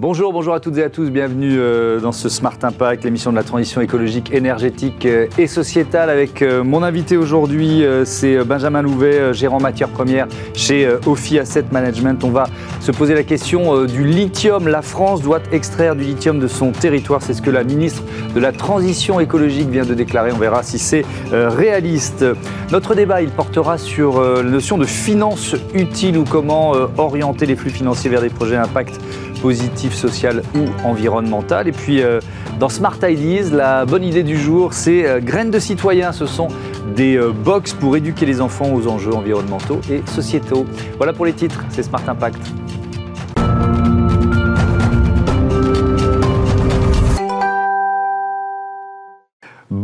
Bonjour, bonjour à toutes et à tous, bienvenue euh, dans ce Smart Impact, l'émission de la transition écologique, énergétique euh, et sociétale avec euh, mon invité aujourd'hui, c'est Benjamin Louvet, gérant matières premières chez Ophi Asset Management. On va se poser la question du lithium. La France doit extraire du lithium de son territoire, c'est ce que la ministre de la Transition écologique vient de déclarer. On verra si c'est réaliste. Notre débat, il portera sur la notion de finance utile ou comment orienter les flux financiers vers des projets impact positif, social ou environnemental. Et puis euh, dans Smart Ideas, la bonne idée du jour, c'est euh, graines de citoyens. Ce sont des euh, box pour éduquer les enfants aux enjeux environnementaux et sociétaux. Voilà pour les titres, c'est Smart Impact.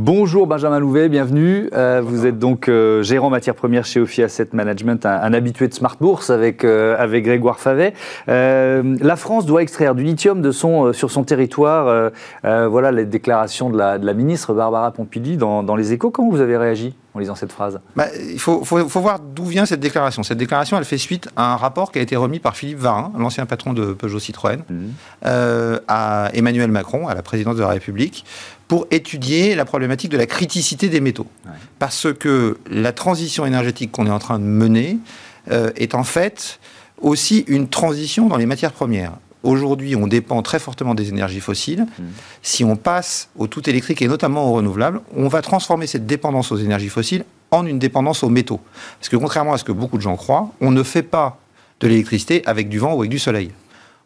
Bonjour Benjamin Louvet, bienvenue. Euh, vous êtes donc euh, gérant matières premières chez Ophi Asset Management, un, habitué de Smart Bourse avec, euh, avec Grégoire Favet. la France doit extraire du lithium de son, sur son territoire. voilà les déclarations de la, de la, ministre Barbara Pompili dans, dans Les Échos. Comment vous avez réagi? En lisant cette phrase bah, Il faut, faut, faut voir d'où vient cette déclaration. Cette déclaration, elle fait suite à un rapport qui a été remis par Philippe Varin, l'ancien patron de Peugeot Citroën, mmh. à Emmanuel Macron, à la présidence de la République, pour étudier la problématique de la criticité des métaux. Parce que la transition énergétique qu'on est en train de mener euh, est en fait aussi une transition dans les matières premières. Aujourd'hui, on dépend très fortement des énergies fossiles. Mmh. Si on passe au tout électrique et notamment au renouvelable, on va transformer cette dépendance aux énergies fossiles en une dépendance aux métaux. Parce que contrairement à ce que beaucoup de gens croient, on ne fait pas de l'électricité avec du vent ou avec du soleil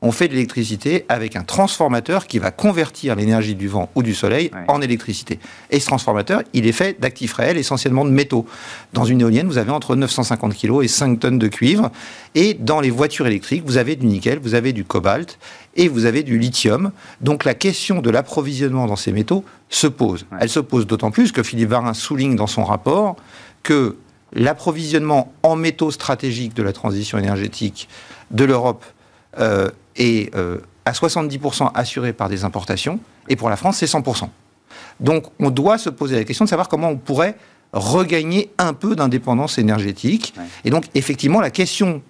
on fait de l'électricité avec un transformateur qui va convertir l'énergie du vent ou du soleil en électricité. Et ce transformateur, il est fait d'actifs réels, essentiellement de métaux. Dans une éolienne, vous avez entre 950 kg et 5 tonnes de cuivre. Et dans les voitures électriques, vous avez du nickel, vous avez du cobalt et vous avez du lithium. Donc la question de l'approvisionnement dans ces métaux se pose. Elle se pose d'autant plus que Philippe Varin souligne dans son rapport que l'approvisionnement en métaux stratégiques de la transition énergétique de l'Europe euh, est euh, à 70% assuré par des importations, et pour la France, c'est 100%. Donc on doit se poser la question de savoir comment on pourrait regagner un peu d'indépendance énergétique. Et donc effectivement, la question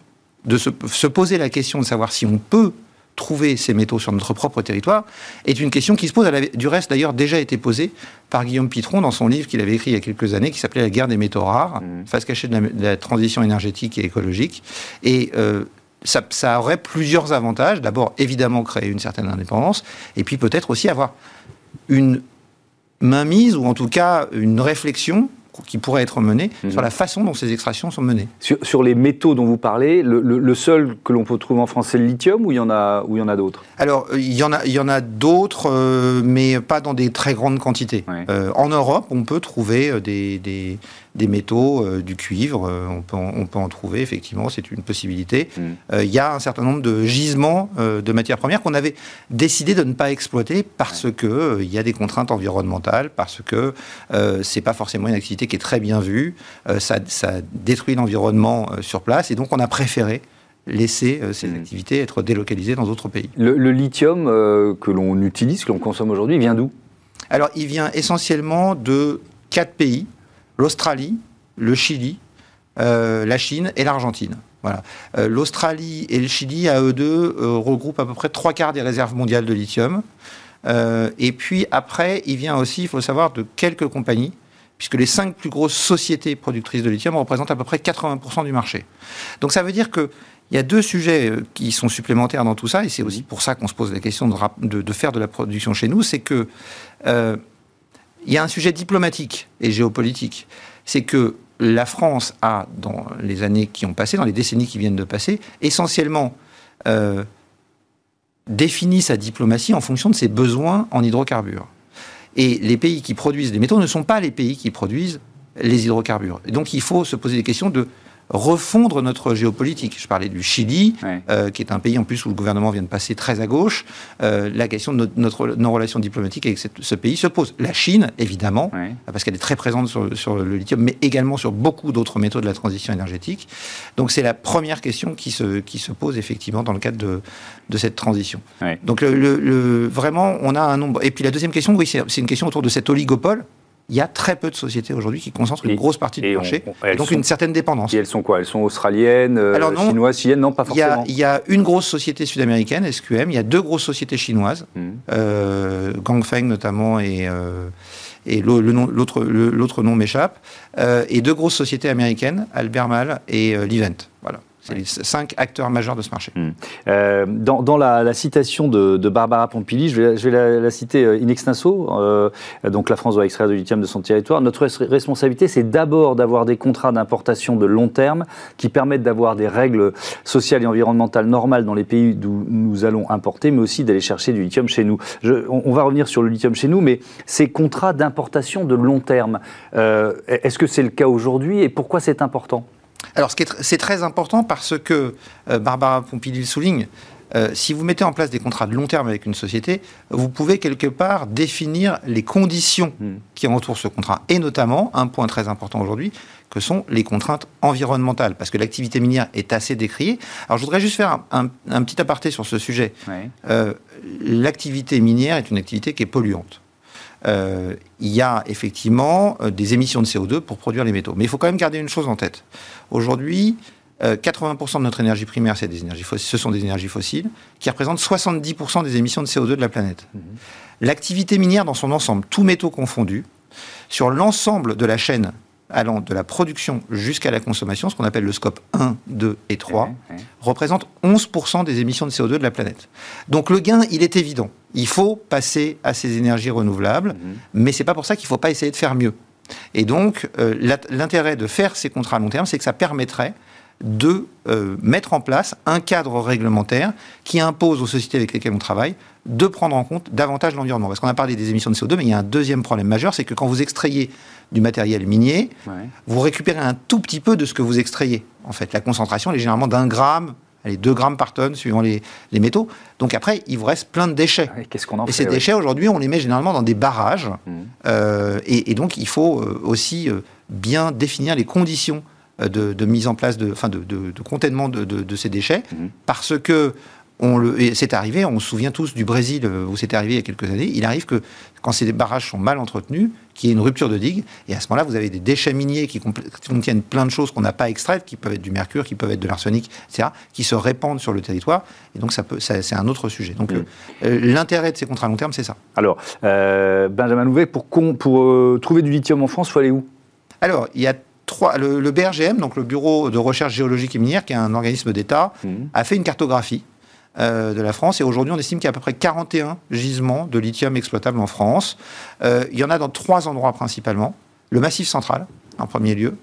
de se, poser la question de savoir si on peut trouver ces métaux sur notre propre territoire est une question qui se pose. Elle avait, du reste, d'ailleurs, déjà été posée par Guillaume Pitron dans son livre qu'il avait écrit il y a quelques années, qui s'appelait La guerre des métaux rares, mmh. face cachée de la, transition énergétique et écologique. Et euh, ça, aurait plusieurs avantages. D'abord, évidemment, créer une certaine indépendance, et puis peut-être aussi avoir une mainmise, ou en tout cas une réflexion qui pourrait être menée mhm. sur la façon dont ces extractions sont menées. Sur, les métaux dont vous parlez, le, seul que l'on peut trouver en France, c'est le lithium ou il y en a, a d'autres? Alors, il y en a, il y en a d'autres, euh, mais pas dans des très grandes quantités. Euh, en Europe, on peut trouver euh, des, des métaux, euh, du cuivre, euh, on, peut en, on, peut en, trouver effectivement, c'est une possibilité. Mm. Euh, il y a un certain nombre de gisements de matières premières qu'on avait décidé de ne pas exploiter parce que il y a des contraintes environnementales, parce que c'est pas forcément une activité qui est très bien vue, ça, ça, détruit l'environnement sur place, et donc on a préféré laisser ces mm. activités être délocalisées dans d'autres pays. Le, le lithium que l'on utilise, que l'on consomme aujourd'hui, vient d'où? Alors, il vient essentiellement de quatre pays l'Australie, le Chili, euh, la Chine et l'Argentine. Voilà. Euh, L'Australie et le Chili, à eux deux, euh, regroupent à peu près trois quarts des réserves mondiales de lithium. et puis après, il vient aussi, il faut savoir, de quelques compagnies, puisque les cinq plus grosses sociétés productrices de lithium représentent à peu près 80% du marché. Donc ça veut dire que il y a deux sujets qui sont supplémentaires dans tout ça, et c'est aussi pour ça qu'on se pose la question de, de, faire de la production chez nous, c'est que il y a un sujet diplomatique et géopolitique. C'est que la France a, dans les années qui ont passé, dans les décennies qui viennent de passer, essentiellement euh, défini sa diplomatie en fonction de ses besoins en hydrocarbures. Et les pays qui produisent des métaux ne sont pas les pays qui produisent les hydrocarbures. Donc il faut se poser des questions de refondre notre géopolitique. Je parlais du Chili, euh, qui est un pays en plus où le gouvernement vient de passer très à gauche. Euh, la question de notre, nos relations diplomatiques avec ce pays se pose. La Chine, évidemment, parce qu'elle est très présente sur, le lithium, mais également sur beaucoup d'autres métaux de la transition énergétique. Donc c'est la première question qui se, qui se pose effectivement dans le cadre de, de cette transition. Donc le, vraiment, on a un nombre. Et puis la deuxième question, oui, c'est une question autour de cet oligopole il y a très peu de sociétés aujourd'hui qui concentrent une grosse partie du marché, et donc une certaine dépendance. Et elles sont quoi? Elles sont australiennes, euh, chinoises, chiliennes Non, pas forcément. Il y, a, une grosse société sud-américaine, SQM, il y a deux grosses sociétés chinoises, mmh. euh, Gangfeng notamment et, euh, et l'autre nom m'échappe, et deux grosses sociétés américaines, Albermal et Livent. Voilà. C'est cinq acteurs majeurs de ce marché. Hmm. Euh, dans, la, citation de, Barbara Pompili, je vais, la, citer euh, in extenso, euh, donc la France doit extraire du lithium de son territoire. Notre responsabilité, c'est d'abord d'avoir des contrats d'importation de long terme qui permettent d'avoir des règles sociales et environnementales normales dans les pays d'où nous allons importer, mais aussi d'aller chercher du lithium chez nous. on, va revenir sur le lithium chez nous, mais ces contrats d'importation de long terme, est-ce que c'est le cas aujourd'hui et pourquoi c'est important? Alors, c'est très important parce que, euh, Barbara Pompili le souligne, euh, si vous mettez en place des contrats de long terme avec une société, vous pouvez quelque part définir les conditions hmm. qui entourent ce contrat. Et notamment, un point très important aujourd'hui, que sont les contraintes environnementales. Parce que l'activité minière est assez décriée. Alors je voudrais juste faire un, petit aparté sur ce sujet. Euh, l'activité minière est une activité qui est polluante. Euh, il y a effectivement euh, des émissions de CO2 pour produire les métaux. Mais il faut quand même garder une chose en tête. Aujourd'hui, 80% euh, de notre énergie primaire, c'est des énergies fossiles, ce sont des énergies fossiles, qui représentent 70% des émissions de CO2 de la planète. Mhm. L'activité minière dans son ensemble, tous métaux confondus, sur l'ensemble de la chaîne allant de la production jusqu'à la consommation, ce qu'on appelle le scope 1, 2 et 3, représente 11% des émissions de CO2 de la planète. Donc le gain, il est évident. Il faut passer à ces énergies renouvelables, mhm. mais c'est pas pour ça qu'il ne faut pas essayer de faire mieux. Et donc, euh, l'intérêt de faire ces contrats à long terme, c'est que ça permettrait de euh, mettre en place un cadre réglementaire qui impose aux sociétés avec lesquelles on travaille de prendre en compte davantage l'environnement. Parce qu'on a parlé des émissions de CO2, mais il y a un deuxième problème majeur, c'est que quand vous extrayez du matériel minier, vous récupérez un tout petit peu de ce que vous extrayez. En fait, la concentration est généralement d'un gramme allez, 2 grammes par tonne suivant les, métaux. Donc après, il vous reste plein de déchets. Qu'est-ce qu'on en et ces déchets, aujourd'hui, on les met généralement dans des barrages. Mmh. Euh, et, donc, il faut euh, aussi euh, bien définir les conditions de, mise en place, de, enfin de, de, containment de, ces déchets, mmh. parce que c'est arrivé, on se souvient tous du Brésil euh, où c'était arrivé il y a quelques années. Il arrive que quand ces barrages sont mal entretenus, qu'il y ait une rupture de digue, et à ce moment-là, vous avez des déchets miniers qui contiennent plein de choses qu'on n'a pas extraites, qui peuvent être du mercure, qui peuvent être de l'arsenic, etc., qui se répandent sur le territoire. Et donc, ça c'est un autre sujet. Donc, euh, euh, l'intérêt de ces contrats à long terme, c'est ça. Alors, Benjamin Louvet, pour, pour trouver du lithium en France, il faut aller où? Alors, il y a Trois, le, BRGM, donc le Bureau de recherche géologique et minière, qui est un organisme d'État, mmh. a fait une cartographie euh, de la France. Et aujourd'hui, on estime qu'il y a à peu près 41 gisements de lithium exploitables en France. Euh, il y en a dans trois endroits principalement. Le Massif central, en premier lieu,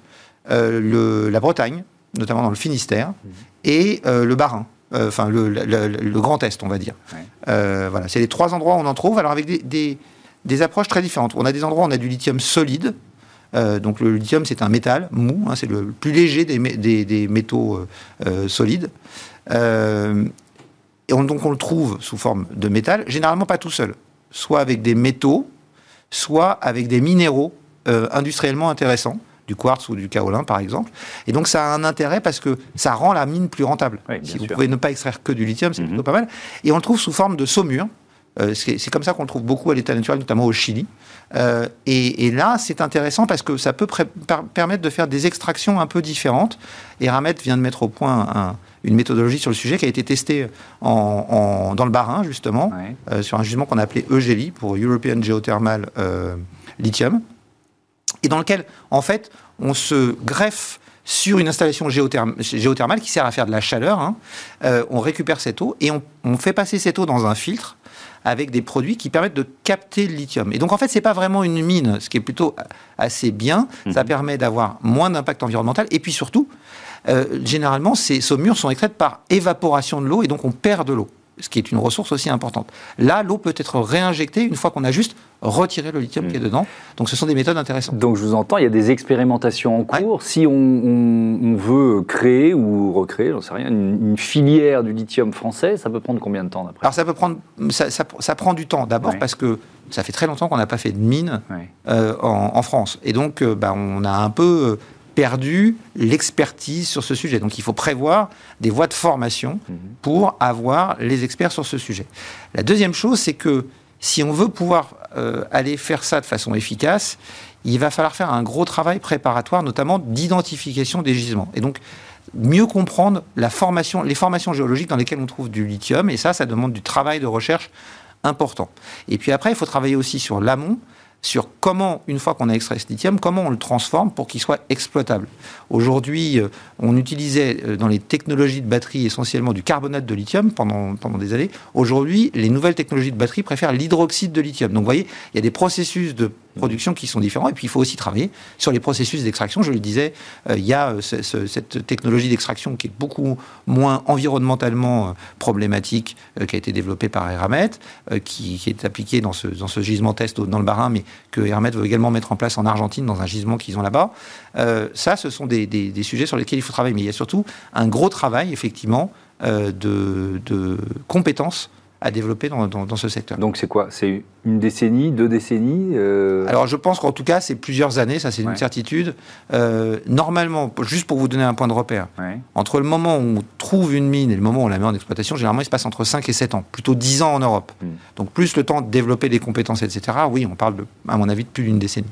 euh, la Bretagne, notamment dans le Finistère, mmh. et le Bas-Rhin. Enfin, le, Grand Est, on va dire. voilà, c'est les trois endroits où on en trouve, alors avec des, approches très différentes. On a des endroits où on a du lithium solide, donc le lithium, c'est un métal mou, hein, c'est le plus léger des, des métaux solides. Et donc on le trouve sous forme de métal, généralement pas tout seul, soit avec des métaux, soit avec des minéraux euh, industriellement intéressants, du quartz ou du kaolin par exemple. Et donc ça a un intérêt parce que ça rend la mine plus rentable. si vous pouvez ne pas extraire que du lithium, c'est mhm. plutôt pas mal. Et on le trouve sous forme de saumure. Euh, c'est comme ça qu'on le trouve beaucoup à l'état naturel, notamment au Chili. Euh, et, là, c'est intéressant parce que ça peut permettre de faire des extractions un peu différentes. Et Ramet vient de mettre au point un, une méthodologie sur le sujet qui a été testée en, dans le Bas-Rhin, justement, euh, sur un jugement qu'on a appelé EGELI, pour European Geothermal euh, Lithium, et dans lequel, en fait, on se greffe sur une installation géothermale qui sert à faire de la chaleur. Hein. Euh, on récupère cette eau et on, fait passer cette eau dans un filtre avec des produits qui permettent de capter le lithium. Et donc en fait, c'est pas vraiment une mine, ce qui est plutôt assez bien. Ça mhm. permet d'avoir moins d'impact environnemental et puis surtout, euh, généralement, ces saumures sont extraites par évaporation de l'eau et donc on perd de l'eau ce qui est une ressource aussi importante. Là, l'eau peut être réinjectée une fois qu'on a juste retiré le lithium qui est mm. dedans. Donc, ce sont des méthodes intéressantes. Donc, je vous entends, il y a des expérimentations en cours. Si on, veut créer ou recréer, j'en sais rien, une, filière du lithium français, ça peut prendre combien de temps d'après Alors, ça peut prendre, ça, prend du temps. D'abord parce que ça fait très longtemps qu'on n'a pas fait de mine euh, en, France. Et donc, euh, bah, on a un peu perdu l'expertise sur ce sujet. Donc il faut prévoir des voies de formation mhm. pour avoir les experts sur ce sujet. La deuxième chose, c'est que si on veut pouvoir aller faire ça de façon efficace, il va falloir faire un gros travail préparatoire, notamment d'identification des gisements. Et donc, mieux comprendre la formation, les formations géologiques dans lesquelles on trouve du lithium. Et ça, ça demande du travail de recherche important. Et puis après, il faut travailler aussi sur l'amont, sur comment, une fois qu'on a extrait ce lithium, comment on le transforme pour qu'il soit exploitable. Aujourd'hui, euh, on utilisait euh, dans les technologies de batterie essentiellement du carbonate de lithium pendant, pendant des années. Aujourd'hui, les nouvelles technologies de batterie préfèrent l'hydroxyde de lithium. Donc vous voyez, il y a des processus de production qui sont différents. Et puis, il faut aussi travailler sur les processus d'extraction. Je le disais, euh, il y a cette technologie d'extraction qui est beaucoup moins environnementalement problématique, qui a été développée par Eramet, qui, qui, est appliquée dans ce, gisement test dans le Barin, mais que Hermet veut également mettre en place en Argentine, dans un gisement qu'ils ont là-bas. Euh, ça, ce sont des, sujets sur lesquels il faut travailler. Mais il y a surtout un gros travail, effectivement, euh, de, de compétences à développer dans, dans, ce secteur. Donc c'est quoi? C'est une décennie, deux décennies euh? Alors je pense qu'en tout cas c'est plusieurs années, ça c'est une certitude. Euh, normalement, juste pour vous donner un point de repère, entre le moment où on trouve une mine et le moment où on la met en exploitation, généralement il se passe entre 5 et 7 ans, plutôt 10 ans en Europe. Hmm. Donc plus le temps de développer des compétences, etc. Oui, on parle de, à mon avis de plus d'une décennie.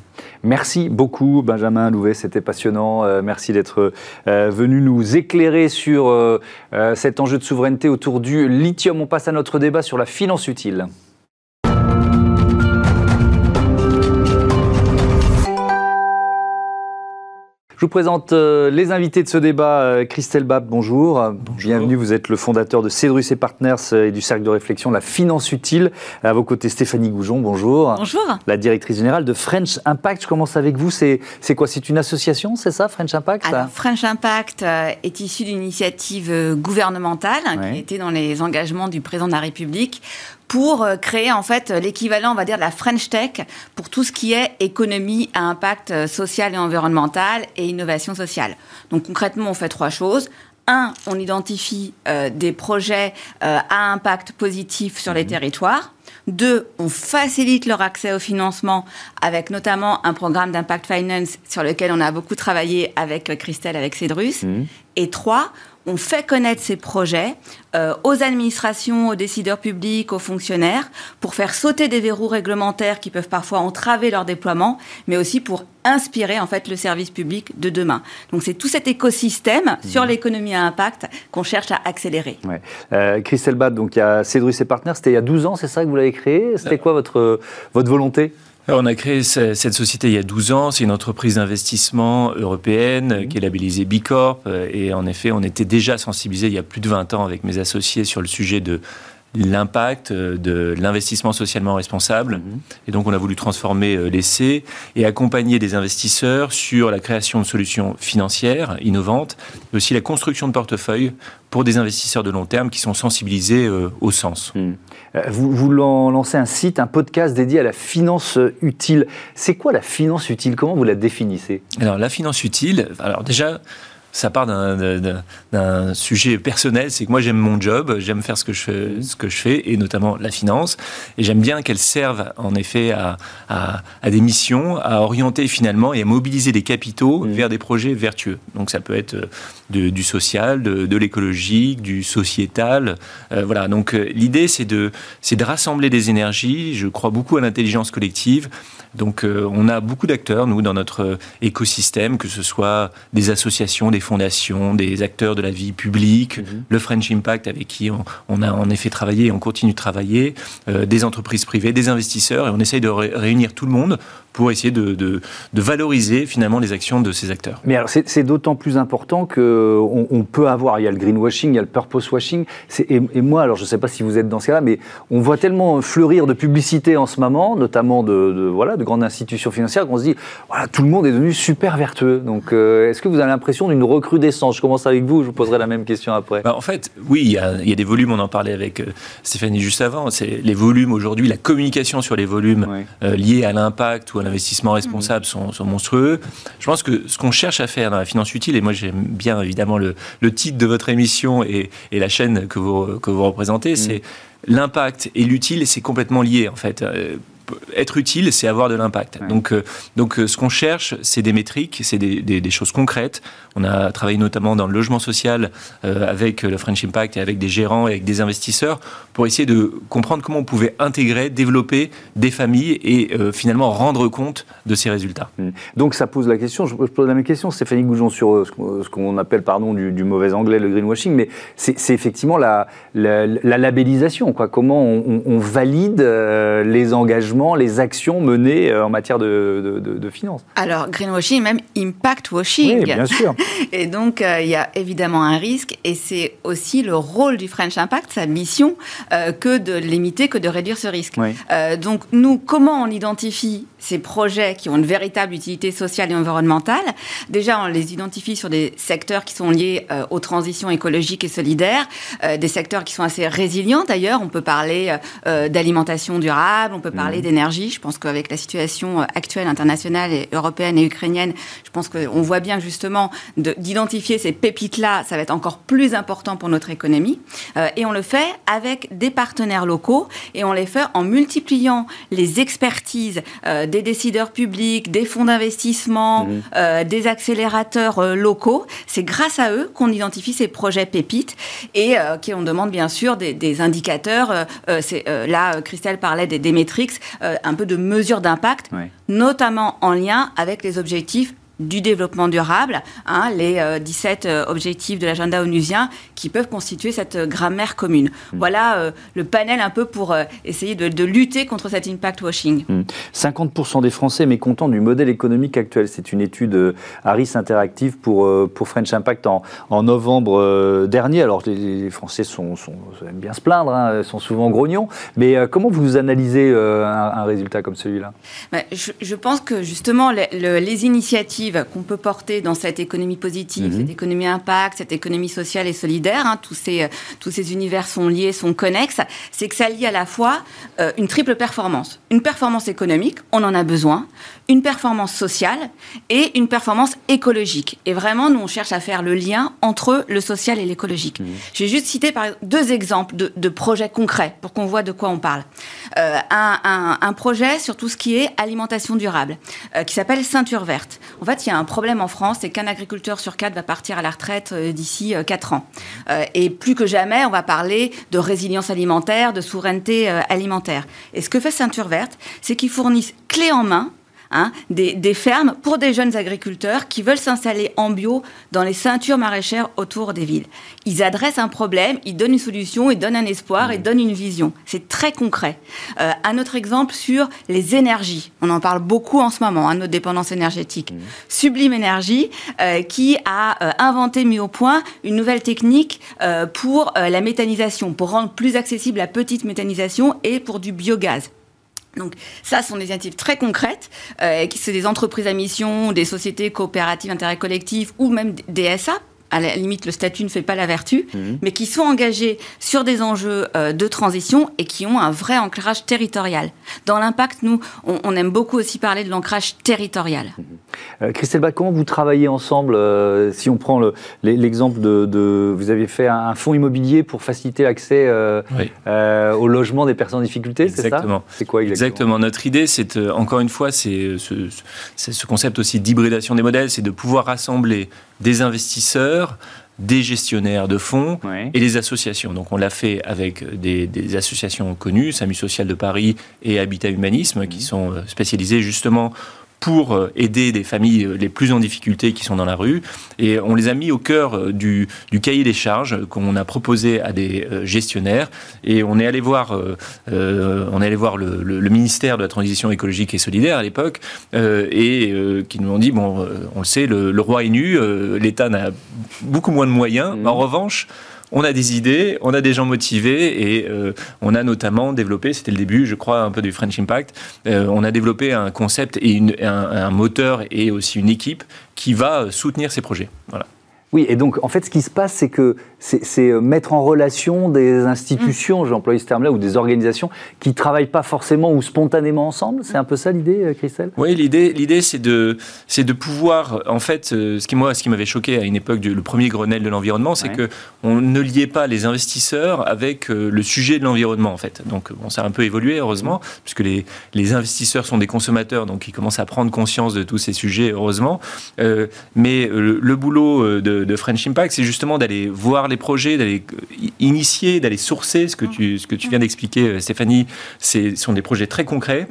Merci beaucoup Benjamin Louvet, c'était passionnant. Euh, merci d'être venu nous éclairer sur cet enjeu de souveraineté autour du lithium. On passe à notre débat sur la finance utile. Je vous présente euh, les invités de ce débat. Euh, Christelle Bab, bonjour. Bienvenue, vous êtes le fondateur de Cédrus et Partners euh, et du cercle de réflexion La Finance Utile. À vos côtés, Stéphanie Goujon, bonjour. Bonjour. La directrice générale de French Impact. Je commence avec vous? C'est quoi? C'est une association, c'est ça, French Impact Alors, French Impact est issu d'une initiative gouvernementale qui était dans les engagements du président de la République pour euh, créer en fait l'équivalent, on va dire, de la French Tech pour tout ce qui est économie à impact euh, social et environnemental et innovation sociale. Donc concrètement, on fait trois choses. Un, on identifie euh, des projets à impact positif sur les mmh. territoires. Deux, on facilite leur accès au financement avec notamment un programme d'impact finance sur lequel on a beaucoup travaillé avec Christelle, avec Cédrus. Mmh. Et trois, on fait connaître ces projets euh, aux administrations, aux décideurs publics, aux fonctionnaires, pour faire sauter des verrous réglementaires qui peuvent parfois entraver leur déploiement, mais aussi pour inspirer en fait le service public de demain. Donc c'est tout cet écosystème mmh. sur l'économie à impact qu'on cherche à accélérer. Ouais. Euh, Christelle Bad, donc il y a Cédrus et Partners, c'était il y a 12 ans, c'est ça que vous l'avez créé? C'était quoi votre, votre volonté? On a créé cette société il y a 12 ans. C'est une entreprise d'investissement européenne qui est labellisée B Corp. Et en effet, on était déjà sensibilisé il y a plus de 20 ans avec mes associés sur le sujet de l'impact euh, de l'investissement socialement responsable. Mhm. Et donc, on a voulu transformer euh, l'essai et accompagner des investisseurs sur la création de solutions financières innovantes, mais aussi la construction de portefeuilles pour des investisseurs de long terme qui sont sensibilisés euh, au sens. Mhm. Vous, vous lancez un site, un podcast dédié à la finance utile. C'est quoi la finance utile? Comment vous la définissez? Alors, la finance utile, alors déjà, ça part d'un sujet personnel, c'est que moi j'aime mon job, j'aime faire ce que, je fais, ce que je fais, et notamment la finance, et j'aime bien qu'elle serve en effet à, à, des missions, à orienter finalement et à mobiliser des capitaux mmh. vers des projets vertueux. Donc ça peut être de, du social, de, de l'écologique, du sociétal, euh, voilà. Donc euh, l'idée c'est de, de rassembler des énergies, je crois beaucoup à l'intelligence collective, donc euh, on a beaucoup d'acteurs, nous, dans notre écosystème, que ce soit des associations, des fondations, des acteurs de la vie publique, mhm. le French Impact avec qui on, a en effet travaillé et on continue de travailler, euh, des entreprises privées, des investisseurs, et on essaye de réunir tout le monde pour essayer de, de, valoriser finalement les actions de ces acteurs. Mais alors c'est d'autant plus important qu'on on peut avoir, il y a le greenwashing, il y a le purpose washing, et, et, moi, alors je ne sais pas si vous êtes dans ce cas-là, mais on voit tellement fleurir de publicité en ce moment, notamment de, voilà, de grandes institutions financières, qu'on se dit, voilà, tout le monde est devenu super vertueux. Donc euh, est-ce que vous avez l'impression d'une recrudescence? Je commence avec vous, je vous poserai la même question après. Bah, en fait, oui, il y, a, il y, a, des volumes, on en parlait avec euh, Stéphanie juste avant, c'est les volumes aujourd'hui, la communication sur les volumes euh, liés à l'impact ou l'investissement responsable sont, monstrueux. Je pense que ce qu'on cherche à faire dans la finance utile, et moi j'aime bien évidemment le, titre de votre émission et, la chaîne que vous, que vous représentez, mm. c'est l'impact et l'utile, c'est complètement lié en fait. Euh, être utile, c'est avoir de l'impact. Donc, euh, donc ce qu'on cherche, c'est des métriques, c'est des, des, choses concrètes. On a travaillé notamment dans le logement social avec le French Impact et avec des gérants et avec des investisseurs pour essayer de comprendre comment on pouvait intégrer, développer des familles et finalement rendre compte de ces résultats. Mmh. Donc ça pose la question, je pose la même question, Stéphanie Goujon, sur ce qu'on appelle, pardon, du, du, mauvais anglais, le greenwashing, mais c'est effectivement la, la, labellisation, quoi. comment on, valide les engagements, les actions menées en matière de, de, de, finances. Alors, greenwashing, même impact washing. Oui, bien sûr. et donc, il y a évidemment un risque, et c'est aussi le rôle du French Impact, sa mission, que de limiter, que de réduire ce risque. donc, nous, comment on identifie ces projets qui ont une véritable utilité sociale et environnementale? Déjà, on les identifie sur des secteurs qui sont liés euh, aux transitions écologiques et solidaires, euh, des secteurs qui sont assez résilients d'ailleurs. On peut parler euh, d'alimentation durable, on peut parler. D'énergie. Je pense qu'avec la situation actuelle internationale et européenne et ukrainienne, je pense qu'on voit bien justement d'identifier ces pépites-là, ça va être encore plus important pour notre économie. et on le fait avec des partenaires locaux et on les fait en multipliant les expertises des décideurs publics, des fonds d'investissement, euh, des accélérateurs euh, locaux. C'est grâce à eux qu'on identifie ces projets pépites et euh, qu'on demande bien sûr des, indicateurs. c'est là, Christelle parlait des, des métriques, un peu de mesures d'impact, notamment en lien avec les objectifs du développement durable, hein, les 17 euh, euh, objectifs de l'agenda onusien qui peuvent constituer cette euh, grammaire commune. Mm. Voilà le panel un peu pour essayer de, lutter contre cet impact washing. 50% mm. des Français mécontents du modèle économique actuel. C'est une étude Harris Interactive pour, pour French Impact en, en novembre dernier. Alors les, Français sont, sont, aiment bien se plaindre, hein, sont souvent grognons, mais comment vous analysez un, résultat comme celui-là? Ben, je, pense que justement les initiatives qu'on peut porter dans cette économie positive, mhm. cette économie impact, cette économie sociale et solidaire, hein, tous, ces, tous ces univers sont liés, sont connexes, c'est que ça lie à la fois euh, une triple performance. Une performance économique, on en a besoin, une performance sociale et une performance écologique. Et vraiment, nous, on cherche à faire le lien entre le social et l'écologique. Mmh. Je vais juste citer par deux exemples de, projets concrets pour qu'on voit de quoi on parle. Euh, un, projet sur tout ce qui est alimentation durable, euh, qui s'appelle Ceinture verte. En fait, il y a un problème en France, c'est qu'un agriculteur sur quatre va partir à la retraite euh, d'ici quatre ans. et plus que jamais, on va parler de résilience alimentaire, de souveraineté alimentaire. Et ce que fait Ceinture verte, c'est qu'ils fournissent clé en main Hein, des, fermes pour des jeunes agriculteurs qui veulent s'installer en bio dans les ceintures maraîchères autour des villes. Ils adressent un problème, ils donnent une solution, ils donnent un espoir, ils mmh. donnent une vision. C'est très concret. Euh, un autre exemple sur les énergies. On en parle beaucoup en ce moment, hein, notre dépendance énergétique. Mmh. Sublime Énergie, euh, qui a euh, inventé, mis au point, une nouvelle technique pour la méthanisation, pour rendre plus accessible la petite méthanisation et pour du biogaz. Donc ça, ce sont des initiatives très concrètes, euh, qui sont des entreprises à mission, des sociétés coopératives, intérêt collectif ou même des SA, à la limite, le statut ne fait pas la vertu, mhm. mais qui sont engagés sur des enjeux euh, de transition et qui ont un vrai ancrage territorial. Dans l'impact, nous, on, aime beaucoup aussi parler de l'ancrage territorial. Mhm. Euh, Christelle comment vous travaillez ensemble euh, Si on prend l'exemple de, Vous avez fait un, fonds immobilier pour faciliter l'accès au logement des personnes en difficulté, c'est ça? C'est quoi exactement? Exactement. Notre idée, c'est, encore une fois, c'est ce, ce concept aussi d'hybridation des modèles, c'est de pouvoir rassembler des investisseurs, des gestionnaires de fonds et des associations. Donc on l'a fait avec des, associations connues, SAMU Social de Paris et Habitat Humanisme, qui mmh. sont euh, spécialisées justement pour euh, aider des familles euh, les plus en difficulté qui sont dans la rue. Et on les a mis au cœur euh, du, cahier des charges qu'on a proposé à des gestionnaires. Et on est allé voir, on est allé voir le, ministère de la Transition écologique et solidaire à l'époque, et qui nous ont dit, bon, on le sait, le, roi est nu, l'État n'a beaucoup moins de moyens. Mmh. En revanche, on a des idées, on a des gens motivés et euh, on a notamment développé, c'était le début, je crois, un peu du French Impact, euh, on a développé un concept et un, moteur et aussi une équipe qui va soutenir ces projets. Voilà. Oui, et donc en fait, ce qui se passe, c'est que c'est euh, mettre en relation des institutions, mm. j'emploie ce terme-là, ou des organisations qui ne travaillent pas forcément ou spontanément ensemble. C'est un peu ça l'idée, euh, Christelle? Oui, l'idée, l'idée, c'est de, c'est de pouvoir, en fait, euh, ce qui moi, ce qui m'avait choqué à une époque du le premier Grenelle de l'environnement, c'est que on ne liait pas les investisseurs avec le sujet de l'environnement, en fait. Donc, bon, ça a un peu évolué, heureusement, mm. puisque les, les investisseurs sont des consommateurs, donc ils commencent à prendre conscience de tous ces sujets, heureusement. mais le, boulot de de, French Impact, c'est justement d'aller voir les projets, d'aller euh, initier, d'aller sourcer. Ce que tu, ce que tu viens d'expliquer, euh, Stéphanie, ce sont des projets très concrets.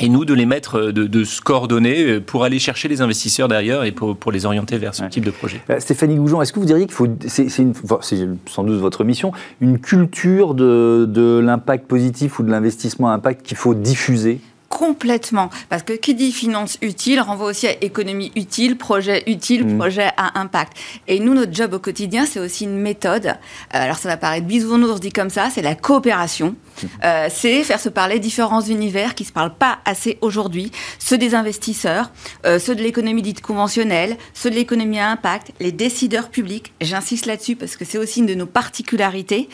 Et nous, de les mettre, euh, de, se coordonner pour aller chercher les investisseurs derrière et pour, pour les orienter vers ce type de projet. Stéphanie Goujon, est-ce que vous diriez qu'il faut, c'est sans doute votre mission, une culture de, de l'impact positif ou de l'investissement à impact qu'il faut diffuser? Complètement. Parce que qui dit finance utile renvoie aussi à économie utile, projet utile, mmh. projet à impact. Et nous, notre job au quotidien, c'est aussi une méthode. Euh, alors ça va paraître bisounours dit comme ça, c'est la coopération. Mmh. Euh, c'est faire se parler différents univers qui se parlent pas assez aujourd'hui. Ceux des investisseurs, euh, ceux de l'économie dite conventionnelle, ceux de l'économie à impact, les décideurs publics. J'insiste là-dessus parce que c'est aussi une de nos particularités.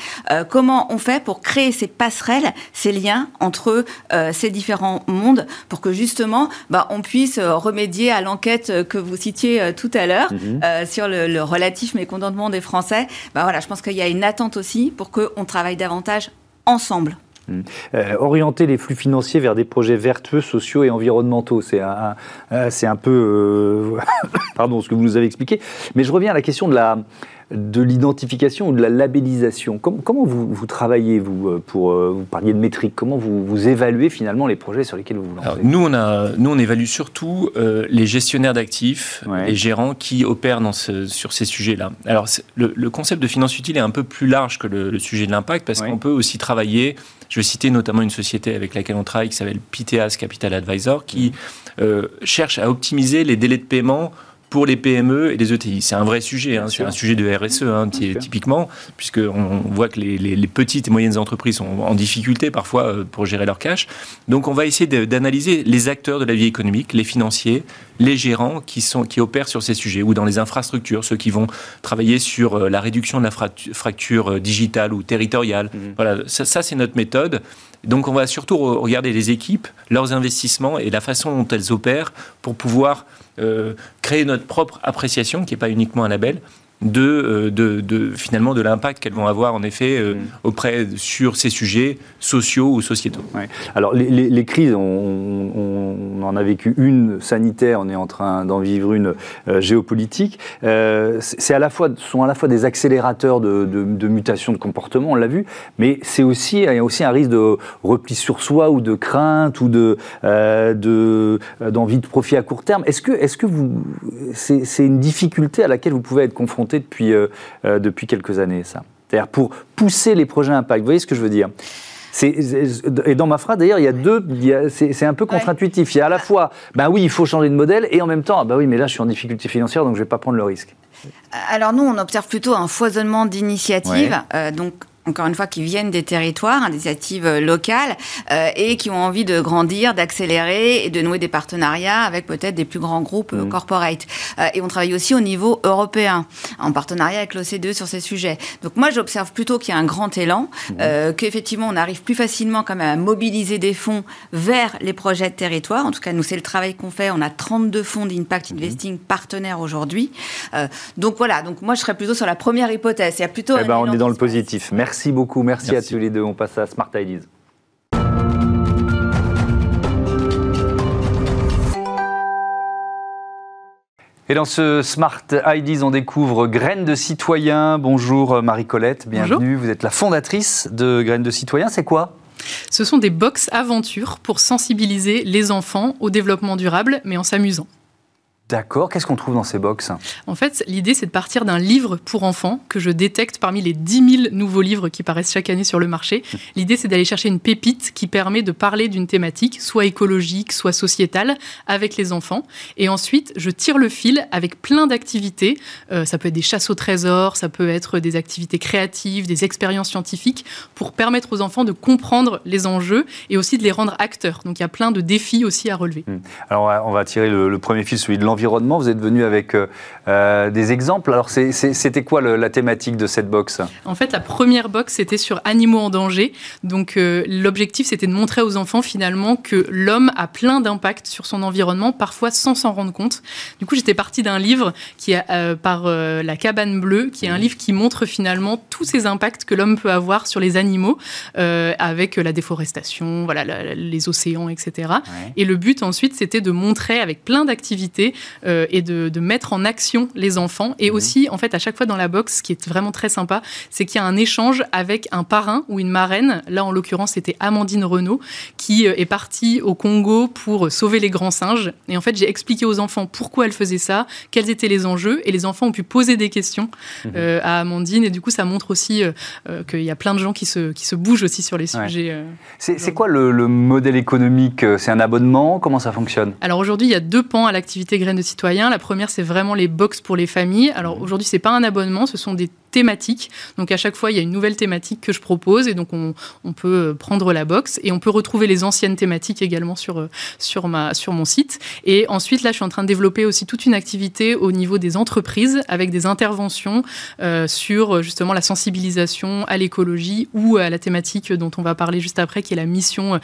comment on fait pour créer ces passerelles, ces liens entre ces différents monde pour que justement bah, on puisse euh, remédier à l'enquête euh, que vous citiez euh, tout à l'heure mhm. sur le, relatif mécontentement des Français. Bah, voilà, je pense qu'il y a une attente aussi pour qu'on travaille davantage ensemble. Mhm. orienter les flux financiers vers des projets vertueux, sociaux et environnementaux, c'est un, c'est un peu, pardon, ce que vous nous avez expliqué. Mais je reviens à la question de la, de l'identification ou de la labellisation. Comment, vous, travaillez, vous, euh, pour, euh, vous parliez de métriques, comment vous, vous évaluez finalement les projets sur lesquels vous vous lancez? Nous, on a, nous, on évalue surtout euh, les gestionnaires d'actifs, les gérants qui opèrent dans sur ces sujets-là. Alors, le, concept de finance utile est un peu plus large que le, sujet de l'impact, parce qu'on peut aussi travailler, je vais citer notamment une société avec laquelle on travaille qui s'appelle Piteas Capital Advisor, qui cherche à optimiser les délais de paiement pour les PME et les ETI. C'est un vrai sujet, hein, c'est un sujet de RSE hein, typiquement, puisqu'on voit que les, petites et moyennes entreprises sont en difficulté parfois euh, pour gérer leur cash. Donc on va essayer d'analyser les acteurs de la vie économique, les financiers, les gérants qui, sont, qui opèrent sur ces sujets, ou dans les infrastructures, ceux qui vont travailler sur euh, la réduction de la fracture euh, digitale ou territoriale. Mmh. Voilà, ça, ça c'est notre méthode. Donc on va surtout regarder les équipes, leurs investissements et la façon dont elles opèrent pour pouvoir créer notre propre appréciation, qui n'est pas uniquement un label, euh, de, de, finalement de l'impact qu'elles vont avoir en effet euh, mm. auprès sur ces sujets sociaux ou sociétaux. Alors les, crises, on, en a vécu une sanitaire, on est en train d'en vivre une euh, géopolitique. c'est à la fois sont à la fois des accélérateurs de, de mutation de comportement, on l'a vu, mais c'est aussi il y a aussi un risque de repli sur soi ou de crainte ou de d'envie de profit à court terme. Est-ce que est-ce que vous c'est une difficulté à laquelle vous pouvez être confronté depuis, euh, euh, depuis quelques années, ça. C'est-à-dire pour pousser les projets impact. Vous voyez ce que je veux dire? Et dans ma phrase, d'ailleurs, il y a deux. C'est un peu contre-intuitif. Il y a à la fois, ben oui, il faut changer de modèle, et en même temps, ben oui, mais là, je suis en difficulté financière, donc je ne vais pas prendre le risque. Alors nous, on observe plutôt un foisonnement d'initiatives. Euh, donc encore une fois, qui viennent des territoires, hein, des initiatives euh, locales, euh, et qui ont envie de grandir, d'accélérer et de nouer des partenariats avec peut-être des plus grands groupes mmh. corporate. et on travaille aussi au niveau européen, en partenariat avec l'OCDE sur ces sujets. Donc moi, j'observe plutôt qu'il y a un grand élan, mmh. qu'effectivement, on arrive plus facilement quand même à mobiliser des fonds vers les projets de territoire. En tout cas, nous, c'est le travail qu'on fait. On a 32 fonds d'Impact mmh. Investing partenaires aujourd'hui. donc voilà, donc moi, je serais plutôt sur la première hypothèse. Il y a plutôt... Eh ben, on est dans le positif. Merci. Merci beaucoup, merci, à tous les deux. On passe à Smart Ideas. Et dans ce Smart Ideas, on découvre Graines de Citoyens. Bonjour Marie-Colette, bienvenue. Vous êtes la fondatrice de Graines de Citoyens. C'est quoi? Ce sont des box aventures pour sensibiliser les enfants au développement durable, mais en s'amusant. D'accord. Qu'est-ce qu'on trouve dans ces box? En fait, l'idée, c'est de partir d'un livre pour enfants que je détecte parmi les 10 000 nouveaux livres qui paraissent chaque année sur le marché. L'idée, c'est d'aller chercher une pépite qui permet de parler d'une thématique, soit écologique, soit sociétale, avec les enfants. Et ensuite, je tire le fil avec plein d'activités. Euh, ça peut être des chasses au trésor, ça peut être des activités créatives, des expériences scientifiques, pour permettre aux enfants de comprendre les enjeux et aussi de les rendre acteurs. Donc, il y a plein de défis aussi à relever. Hmm. Alors, on va tirer le, le premier fil, celui de l'environnement l'environnement. Vous êtes venu avec des exemples. Alors, c'était quoi la thématique de cette box? En fait, la première box, c'était sur animaux en danger. Donc, l'objectif, c'était de montrer aux enfants finalement que l'homme a plein d'impact sur son environnement, parfois sans s'en rendre compte. Du coup, j'étais partie d'un livre qui est par La Cabane Bleue, qui est un livre qui montre finalement tous ces impacts que l'homme peut avoir sur les animaux, avec la déforestation, voilà, les océans, etc. Et le but ensuite, c'était de montrer avec plein d'activités euh, et de, mettre en action les enfants. Et mhm. aussi, en fait, à chaque fois dans la box, ce qui est vraiment très sympa, c'est qu'il y a un échange avec un parrain ou une marraine. Là, en l'occurrence, c'était Amandine Renault qui euh, est partie au Congo pour sauver les grands singes. Et en fait, j'ai expliqué aux enfants pourquoi elle faisait ça, quels étaient les enjeux, et les enfants ont pu poser des questions mhm. euh, à Amandine. Et du coup, ça montre aussi qu'il y a plein de gens qui se, qui se bougent aussi sur les sujets. c'est quoi le, le modèle économique C'est un abonnement? Comment ça fonctionne? Alors aujourd'hui, il y a deux pans à l'activité Graines de citoyens. La première, c'est vraiment les box pour les familles. Alors aujourd'hui, c'est pas un abonnement, ce sont des thématique. Donc à chaque fois, il y a une nouvelle thématique que je propose et donc on, peut euh, prendre la box et on peut retrouver les anciennes thématiques également sur, euh, sur, ma, sur mon site. Et ensuite, là, je suis en train de développer aussi toute une activité au niveau des entreprises avec des interventions euh, sur justement la sensibilisation à l'écologie ou à la thématique dont on va parler juste après, qui est la mission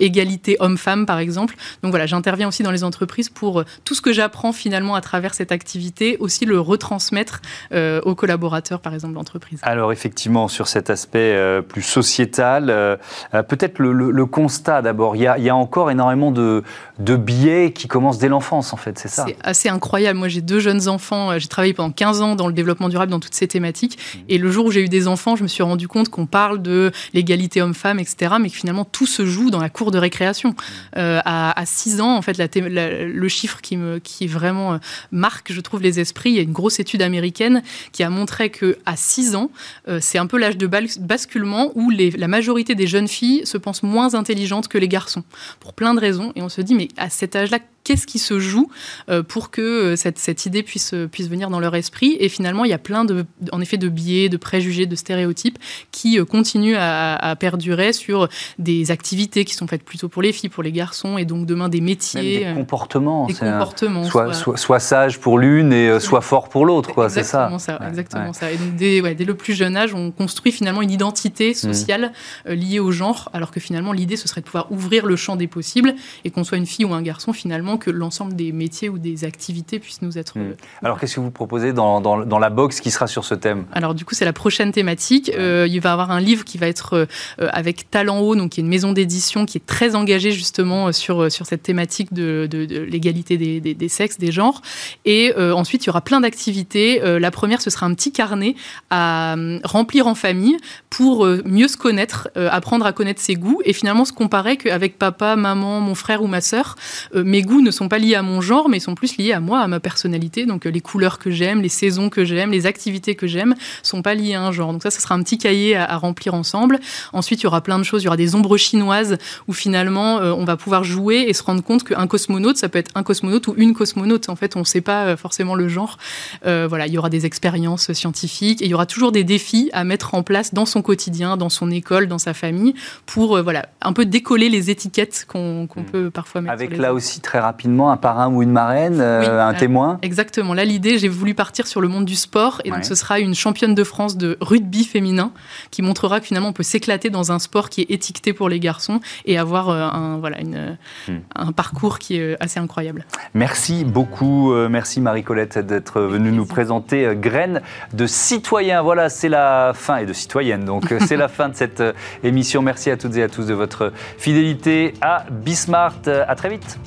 égalité homme-femme, par exemple. Donc voilà, j'interviens aussi dans les entreprises pour tout ce que j'apprends finalement à travers cette activité, aussi le retransmettre aux collaborateurs par exemple, l'entreprise Alors effectivement, sur cet aspect euh, plus sociétal, euh, euh, peut-être le, constat d'abord, il, y a encore énormément de, de biais qui commencent dès l'enfance, en fait, c'est ça? C'est assez incroyable. Moi, j'ai deux jeunes enfants, j'ai travaillé pendant 15 ans dans le développement durable, dans toutes ces thématiques, mmh. et le jour où j'ai eu des enfants, je me suis rendu compte qu'on parle de l'égalité homme-femme, etc., mais que finalement, tout se joue dans la cour de récréation. Mmh. à, 6 ans, en fait, la le chiffre qui, me, qui vraiment marque, je trouve, les esprits, il y a une grosse étude américaine qui a montré que à 6 ans, euh, c'est un peu l'âge de basculement où la majorité des jeunes filles se pensent moins intelligentes que les garçons, pour plein de raisons. Et on se dit, mais à cet âge-là, qu'est-ce qui se joue euh, pour que euh, cette, cette, idée puisse, euh, puisse venir dans leur esprit. Et finalement, il y a plein de, en effet, de biais, de préjugés, de stéréotypes qui continuent à, perdurer sur des activités qui sont faites plutôt pour les filles, pour les garçons, et donc demain des métiers. des comportements. Des comportements. soit, soit, sage pour l'une et soit fort pour l'autre, quoi, c'est ça. ça exactement ça. Et donc, dès, dès, le plus jeune âge, on construit finalement une identité mmh. sociale liée au genre, alors que finalement, l'idée, ce serait de pouvoir ouvrir le champ des possibles et qu'on soit une fille ou un garçon, finalement, que l'ensemble des métiers ou des activités puissent nous être. Hmm. Euh, Alors, qu'est-ce que vous proposez dans, dans, la box qui sera sur ce thème? Alors, du coup, c'est la prochaine thématique. Euh, il va y avoir un livre qui va être euh, avec Talent Haut, donc qui est une maison d'édition qui est très engagée justement sur, sur cette thématique de, de, l'égalité des, des, sexes, des genres. Et ensuite, il y aura plein d'activités. la première, ce sera un petit carnet à remplir en famille pour mieux se connaître, apprendre à connaître ses goûts et finalement se comparer qu'avec papa, maman, mon frère ou ma sœur, mes goûts ne sont pas liés à mon genre, mais ils sont plus liés à moi, à ma personnalité. Donc euh, les couleurs que j'aime, les saisons que j'aime, les activités que j'aime sont pas liées à un genre. Donc ça, ce sera un petit cahier à, remplir ensemble. Ensuite, il y aura plein de choses. Il y aura des ombres chinoises où finalement euh, on va pouvoir jouer et se rendre compte qu'un cosmonaute, ça peut être un cosmonaute ou une cosmonaute. En fait, on ne sait pas euh, forcément le genre. voilà, il y aura des expériences scientifiques et il y aura toujours des défis à mettre en place dans son quotidien, dans son école, dans sa famille, pour voilà un peu décoller les étiquettes qu'on mmh. peut parfois mettre. Avec là aussi très rapidement un parrain ou une marraine, euh, un témoin? Exactement. Là, l'idée, j'ai voulu partir sur le monde du sport. Et donc, ce sera une championne de France de rugby féminin qui montrera que finalement, on peut s'éclater dans un sport qui est étiqueté pour les garçons et avoir euh, un, voilà, une, hmm. un parcours qui est assez incroyable. Merci beaucoup. Euh, merci Marie-Colette d'être venue nous présenter Graines de citoyens. Voilà, c'est la fin, et de citoyennes. Donc, c'est la fin de cette émission. Merci à toutes et à tous de votre fidélité à Bismart. À très vite.